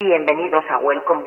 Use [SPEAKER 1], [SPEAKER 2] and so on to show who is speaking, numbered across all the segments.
[SPEAKER 1] Bienvenidos a Welcome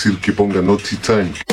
[SPEAKER 1] DJ TV.
[SPEAKER 2] ponga Naughty Time.